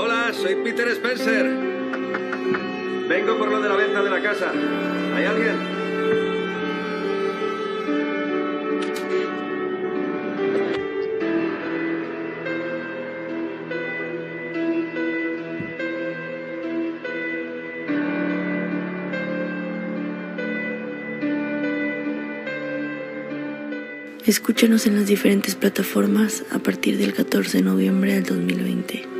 Hola, soy Peter Spencer. Vengo por lo de la venta de la casa. ¿Hay alguien? Escúchanos en las diferentes plataformas a partir del 14 de noviembre del 2020.